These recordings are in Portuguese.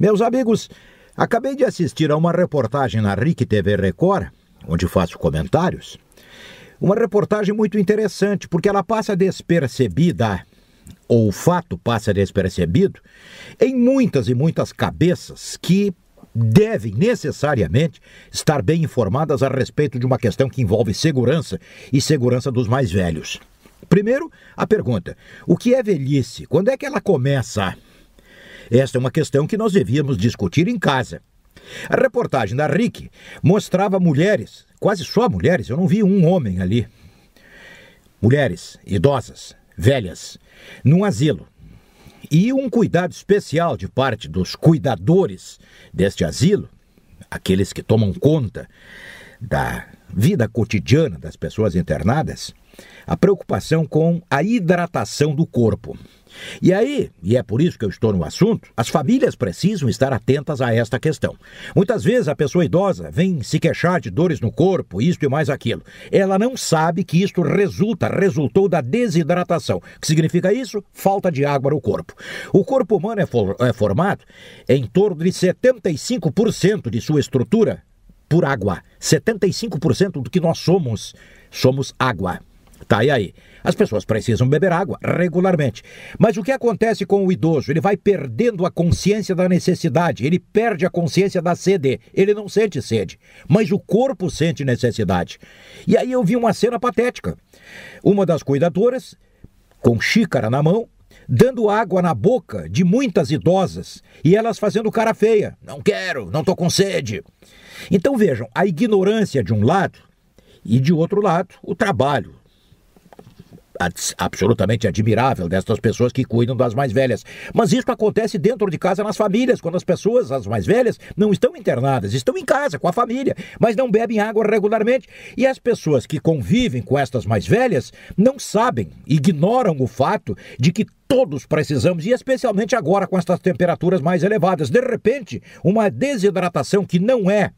Meus amigos, acabei de assistir a uma reportagem na RIC TV Record, onde faço comentários. Uma reportagem muito interessante, porque ela passa despercebida, ou o fato passa despercebido, em muitas e muitas cabeças que devem necessariamente estar bem informadas a respeito de uma questão que envolve segurança e segurança dos mais velhos. Primeiro, a pergunta: o que é velhice? Quando é que ela começa? Esta é uma questão que nós devíamos discutir em casa. A reportagem da RIC mostrava mulheres, quase só mulheres, eu não vi um homem ali. Mulheres idosas, velhas, num asilo. E um cuidado especial de parte dos cuidadores deste asilo, aqueles que tomam conta da vida cotidiana das pessoas internadas, a preocupação com a hidratação do corpo. E aí, e é por isso que eu estou no assunto, as famílias precisam estar atentas a esta questão. Muitas vezes a pessoa idosa vem se queixar de dores no corpo, isto e mais aquilo. Ela não sabe que isto resulta, resultou da desidratação. O que significa isso? Falta de água no corpo. O corpo humano é, for, é formado em torno de 75% de sua estrutura por água. 75% do que nós somos, somos água. Tá, e aí? As pessoas precisam beber água regularmente. Mas o que acontece com o idoso? Ele vai perdendo a consciência da necessidade, ele perde a consciência da sede. Ele não sente sede, mas o corpo sente necessidade. E aí eu vi uma cena patética. Uma das cuidadoras, com xícara na mão, dando água na boca de muitas idosas e elas fazendo cara feia. Não quero, não tô com sede. Então vejam, a ignorância de um lado e de outro lado, o trabalho, absolutamente admirável destas pessoas que cuidam das mais velhas. Mas isso acontece dentro de casa nas famílias, quando as pessoas, as mais velhas, não estão internadas, estão em casa com a família, mas não bebem água regularmente. E as pessoas que convivem com estas mais velhas não sabem, ignoram o fato de que todos precisamos, e especialmente agora com estas temperaturas mais elevadas. De repente, uma desidratação que não é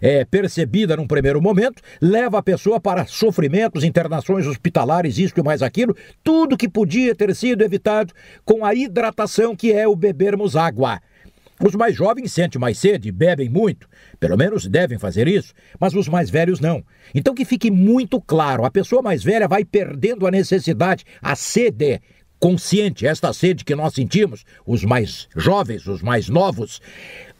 é, percebida num primeiro momento, leva a pessoa para sofrimentos, internações hospitalares, isso e mais aquilo, tudo que podia ter sido evitado com a hidratação que é o bebermos água. Os mais jovens sentem mais sede, bebem muito, pelo menos devem fazer isso, mas os mais velhos não. Então que fique muito claro, a pessoa mais velha vai perdendo a necessidade, a sede consciente, esta sede que nós sentimos, os mais jovens, os mais novos,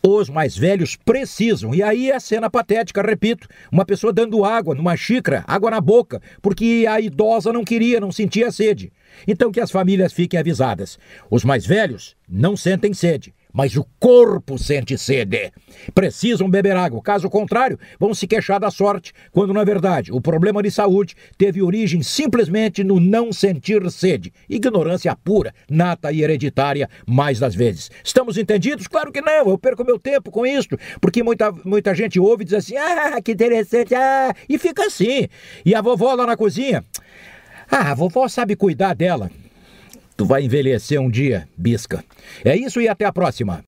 os mais velhos precisam. E aí é a cena patética, repito, uma pessoa dando água numa xícara, água na boca, porque a idosa não queria, não sentia sede. Então que as famílias fiquem avisadas. Os mais velhos não sentem sede mas o corpo sente sede. Precisam beber água, caso contrário, vão se queixar da sorte, quando na verdade o problema de saúde teve origem simplesmente no não sentir sede. Ignorância pura, nata e hereditária, mais das vezes. Estamos entendidos? Claro que não, eu perco meu tempo com isso, porque muita, muita gente ouve e diz assim: ah, que interessante, ah, e fica assim. E a vovó lá na cozinha. Ah, a vovó sabe cuidar dela. Tu vai envelhecer um dia, bisca. É isso e até a próxima.